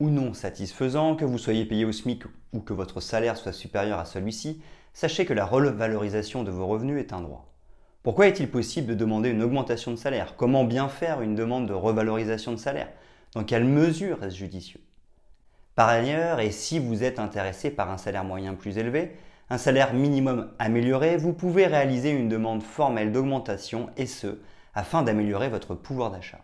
ou non satisfaisant, que vous soyez payé au SMIC ou que votre salaire soit supérieur à celui-ci, sachez que la revalorisation de vos revenus est un droit. Pourquoi est-il possible de demander une augmentation de salaire? Comment bien faire une demande de revalorisation de salaire? Dans quelle mesure est-ce judicieux? Par ailleurs, et si vous êtes intéressé par un salaire moyen plus élevé, un salaire minimum amélioré, vous pouvez réaliser une demande formelle d'augmentation et ce, afin d'améliorer votre pouvoir d'achat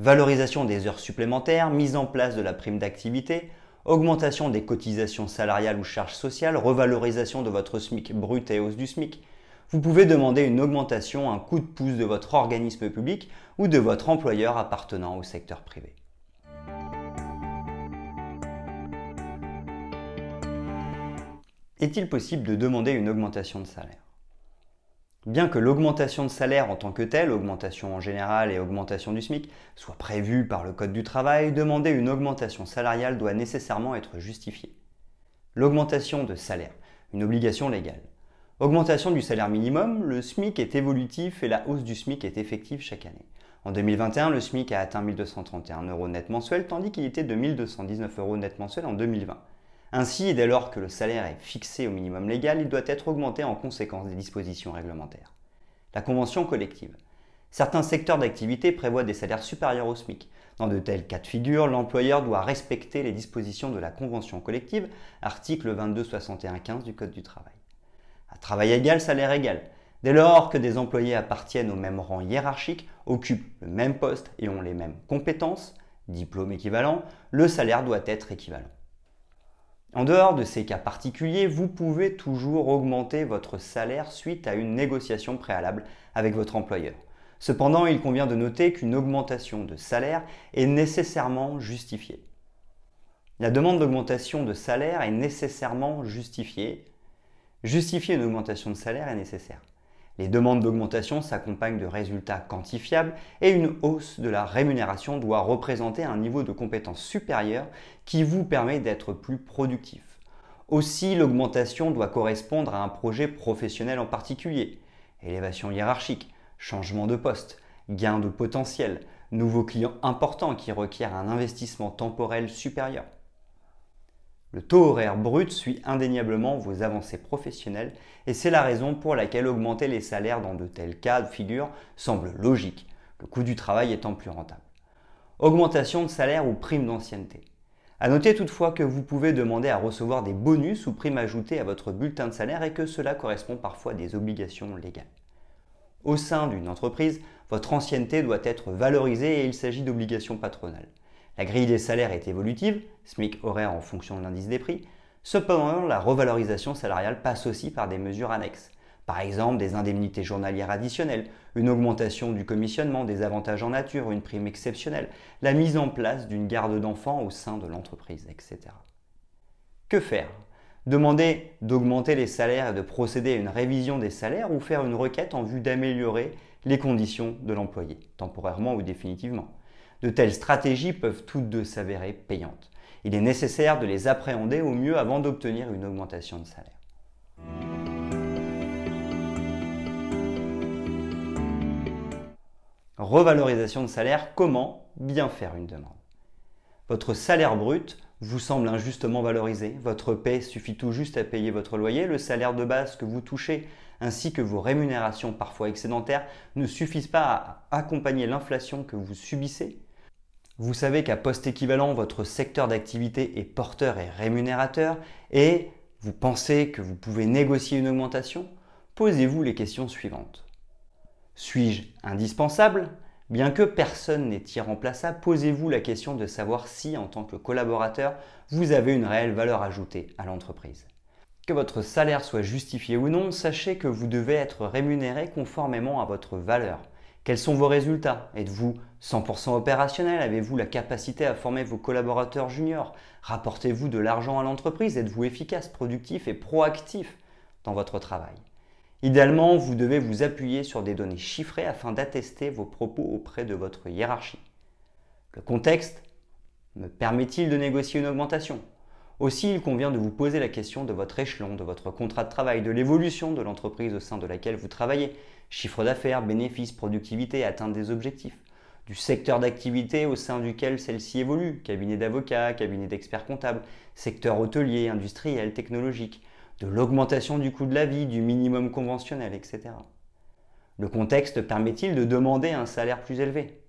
valorisation des heures supplémentaires, mise en place de la prime d'activité, augmentation des cotisations salariales ou charges sociales, revalorisation de votre SMIC brut et hausse du SMIC. Vous pouvez demander une augmentation, un coup de pouce de votre organisme public ou de votre employeur appartenant au secteur privé. Est-il possible de demander une augmentation de salaire? Bien que l'augmentation de salaire en tant que telle, augmentation en général et augmentation du SMIC, soit prévue par le Code du travail, demander une augmentation salariale doit nécessairement être justifiée. L'augmentation de salaire, une obligation légale. Augmentation du salaire minimum, le SMIC est évolutif et la hausse du SMIC est effective chaque année. En 2021, le SMIC a atteint 1231 euros net mensuel, tandis qu'il était de 1219 euros net mensuel en 2020. Ainsi, dès lors que le salaire est fixé au minimum légal, il doit être augmenté en conséquence des dispositions réglementaires. La convention collective. Certains secteurs d'activité prévoient des salaires supérieurs au SMIC. Dans de tels cas de figure, l'employeur doit respecter les dispositions de la convention collective, article 2261-15 du Code du travail. À travail égal, salaire égal. Dès lors que des employés appartiennent au même rang hiérarchique, occupent le même poste et ont les mêmes compétences, diplôme équivalent, le salaire doit être équivalent. En dehors de ces cas particuliers, vous pouvez toujours augmenter votre salaire suite à une négociation préalable avec votre employeur. Cependant, il convient de noter qu'une augmentation de salaire est nécessairement justifiée. La demande d'augmentation de salaire est nécessairement justifiée. Justifier une augmentation de salaire est nécessaire. Les demandes d'augmentation s'accompagnent de résultats quantifiables et une hausse de la rémunération doit représenter un niveau de compétence supérieur qui vous permet d'être plus productif. Aussi, l'augmentation doit correspondre à un projet professionnel en particulier. Élévation hiérarchique, changement de poste, gain de potentiel, nouveaux clients importants qui requièrent un investissement temporel supérieur. Le taux horaire brut suit indéniablement vos avancées professionnelles et c'est la raison pour laquelle augmenter les salaires dans de tels cas de figure semble logique, le coût du travail étant plus rentable. Augmentation de salaire ou prime d'ancienneté. A noter toutefois que vous pouvez demander à recevoir des bonus ou primes ajoutées à votre bulletin de salaire et que cela correspond parfois à des obligations légales. Au sein d'une entreprise, votre ancienneté doit être valorisée et il s'agit d'obligations patronales. La grille des salaires est évolutive, SMIC horaire en fonction de l'indice des prix. Cependant, la revalorisation salariale passe aussi par des mesures annexes. Par exemple, des indemnités journalières additionnelles, une augmentation du commissionnement, des avantages en nature, une prime exceptionnelle, la mise en place d'une garde d'enfants au sein de l'entreprise, etc. Que faire? Demander d'augmenter les salaires et de procéder à une révision des salaires ou faire une requête en vue d'améliorer les conditions de l'employé, temporairement ou définitivement? De telles stratégies peuvent toutes deux s'avérer payantes. Il est nécessaire de les appréhender au mieux avant d'obtenir une augmentation de salaire. Revalorisation de salaire, comment bien faire une demande? Votre salaire brut vous semble injustement valorisé, votre paie suffit tout juste à payer votre loyer, le salaire de base que vous touchez ainsi que vos rémunérations parfois excédentaires ne suffisent pas à accompagner l'inflation que vous subissez vous savez qu'à poste équivalent, votre secteur d'activité est porteur et rémunérateur et vous pensez que vous pouvez négocier une augmentation? Posez-vous les questions suivantes. Suis-je indispensable? Bien que personne n'est irremplaçable, posez-vous la question de savoir si, en tant que collaborateur, vous avez une réelle valeur ajoutée à l'entreprise. Que votre salaire soit justifié ou non, sachez que vous devez être rémunéré conformément à votre valeur Quels sont vos résultats? Êtes-vous 100% opérationnel? Avez-vous la capacité à former vos collaborateurs juniors? Rapportez-vous de l'argent à l'entreprise? Êtes-vous efficace, productif et proactif dans votre travail? Idéalement, vous devez vous appuyer sur des données chiffrées afin d'attester vos propos auprès de votre hiérarchie. Le contexte me permet-il de négocier une augmentation? Aussi, il convient de vous poser la question de votre échelon, de votre contrat de travail, de l'évolution de l'entreprise au sein de laquelle vous travaillez, chiffre d'affaires, bénéfices, productivité, atteinte des objectifs, du secteur d'activité au sein duquel celle-ci évolue, cabinet d'avocats, cabinet d'experts comptables, secteur hôtelier, industriel, technologique, de l'augmentation du coût de la vie, du minimum conventionnel, etc. Le contexte permet-il de demander un salaire plus élevé?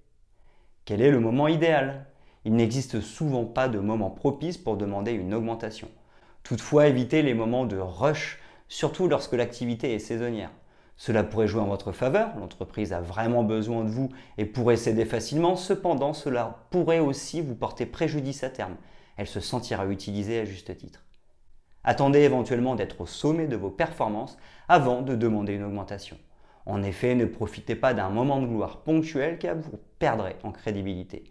Quel est le moment idéal? Il n'existe souvent pas de moment propice pour demander une augmentation. Toutefois, évitez les moments de rush, surtout lorsque l'activité est saisonnière. Cela pourrait jouer en votre faveur, l'entreprise a vraiment besoin de vous et pourrait céder facilement, cependant cela pourrait aussi vous porter préjudice à terme. Elle se sentira utilisée à juste titre. Attendez éventuellement d'être au sommet de vos performances avant de demander une augmentation. En effet, ne profitez pas d'un moment de gloire ponctuel car vous perdrez en crédibilité.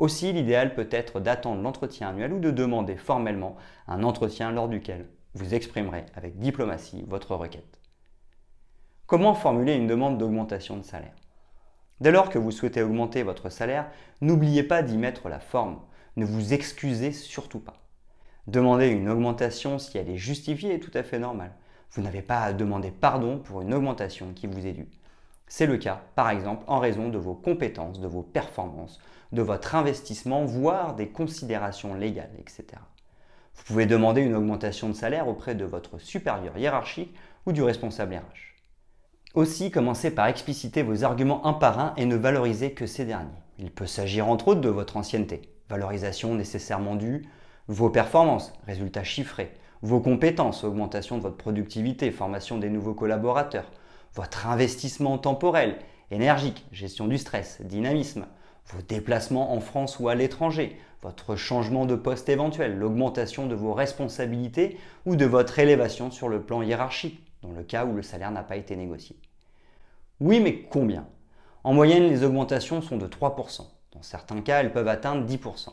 Aussi, l'idéal peut être d'attendre l'entretien annuel ou de demander formellement un entretien lors duquel vous exprimerez avec diplomatie votre requête. Comment formuler une demande d'augmentation de salaire? Dès lors que vous souhaitez augmenter votre salaire, n'oubliez pas d'y mettre la forme. Ne vous excusez surtout pas. Demander une augmentation si elle est justifiée est tout à fait normal. Vous n'avez pas à demander pardon pour une augmentation qui vous est due. C'est le cas, par exemple, en raison de vos compétences, de vos performances, de votre investissement, voire des considérations légales, etc. Vous pouvez demander une augmentation de salaire auprès de votre supérieur hiérarchique ou du responsable RH. Aussi, commencez par expliciter vos arguments un par un et ne valorisez que ces derniers. Il peut s'agir entre autres de votre ancienneté, valorisation nécessairement due, vos performances, résultats chiffrés, vos compétences, augmentation de votre productivité, formation des nouveaux collaborateurs, votre investissement temporel, énergique, gestion du stress, dynamisme, vos déplacements en France ou à l'étranger, votre changement de poste éventuel, l'augmentation de vos responsabilités ou de votre élévation sur le plan hiérarchique, dans le cas où le salaire n'a pas été négocié. Oui, mais combien? En moyenne, les augmentations sont de 3%. Dans certains cas, elles peuvent atteindre 10%.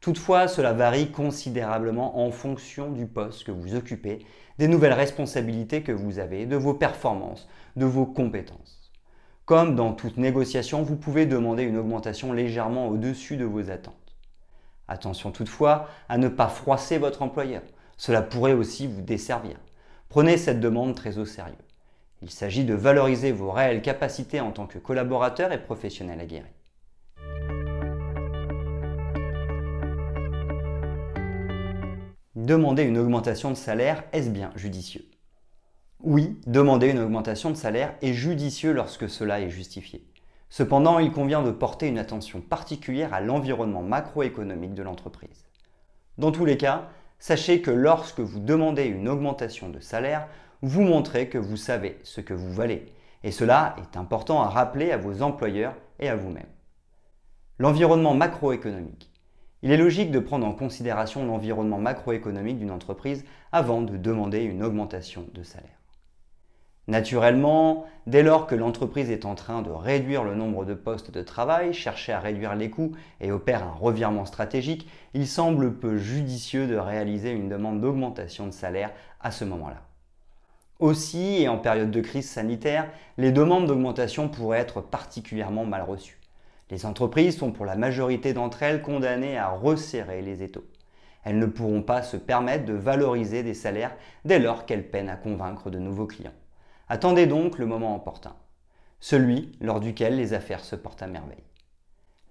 Toutefois, cela varie considérablement en fonction du poste que vous occupez, des nouvelles responsabilités que vous avez, de vos performances, de vos compétences. Comme dans toute négociation, vous pouvez demander une augmentation légèrement au-dessus de vos attentes. Attention toutefois à ne pas froisser votre employeur. Cela pourrait aussi vous desservir. Prenez cette demande très au sérieux. Il s'agit de valoriser vos réelles capacités en tant que collaborateur et professionnel aguerri. Demander une augmentation de salaire, est-ce bien judicieux? Oui, demander une augmentation de salaire est judicieux lorsque cela est justifié. Cependant, il convient de porter une attention particulière à l'environnement macroéconomique de l'entreprise. Dans tous les cas, sachez que lorsque vous demandez une augmentation de salaire, vous montrez que vous savez ce que vous valez. Et cela est important à rappeler à vos employeurs et à vous-même. L'environnement macroéconomique. Il est logique de prendre en considération l'environnement macroéconomique d'une entreprise avant de demander une augmentation de salaire. Naturellement, dès lors que l'entreprise est en train de réduire le nombre de postes de travail, chercher à réduire les coûts et opère un revirement stratégique, il semble peu judicieux de réaliser une demande d'augmentation de salaire à ce moment-là. Aussi, et en période de crise sanitaire, les demandes d'augmentation pourraient être particulièrement mal reçues. Les entreprises sont pour la majorité d'entre elles condamnées à resserrer les étaux. Elles ne pourront pas se permettre de valoriser des salaires dès lors qu'elles peinent à convaincre de nouveaux clients. Attendez donc le moment opportun, celui lors duquel les affaires se portent à merveille.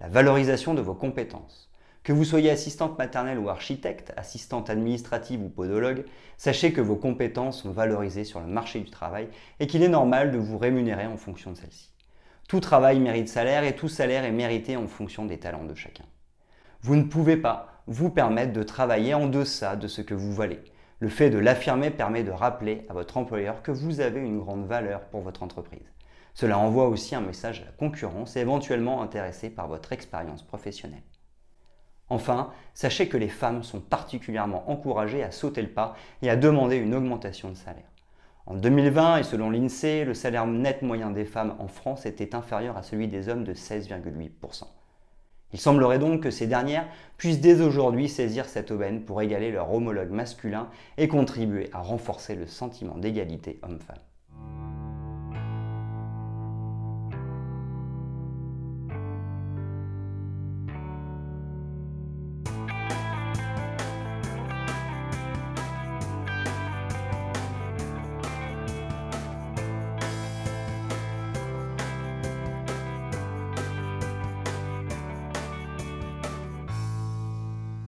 La valorisation de vos compétences. Que vous soyez assistante maternelle ou architecte, assistante administrative ou podologue, sachez que vos compétences sont valorisées sur le marché du travail et qu'il est normal de vous rémunérer en fonction de celles-ci. Tout travail mérite salaire et tout salaire est mérité en fonction des talents de chacun. Vous ne pouvez pas vous permettre de travailler en deçà de ce que vous valez. Le fait de l'affirmer permet de rappeler à votre employeur que vous avez une grande valeur pour votre entreprise. Cela envoie aussi un message à la concurrence éventuellement intéressée par votre expérience professionnelle. Enfin, sachez que les femmes sont particulièrement encouragées à sauter le pas et à demander une augmentation de salaire. En 2020, et selon l'INSEE, le salaire net moyen des femmes en France était inférieur à celui des hommes de 16,8%. Il semblerait donc que ces dernières puissent dès aujourd'hui saisir cette aubaine pour égaler leur homologue masculin et contribuer à renforcer le sentiment d'égalité homme-femme.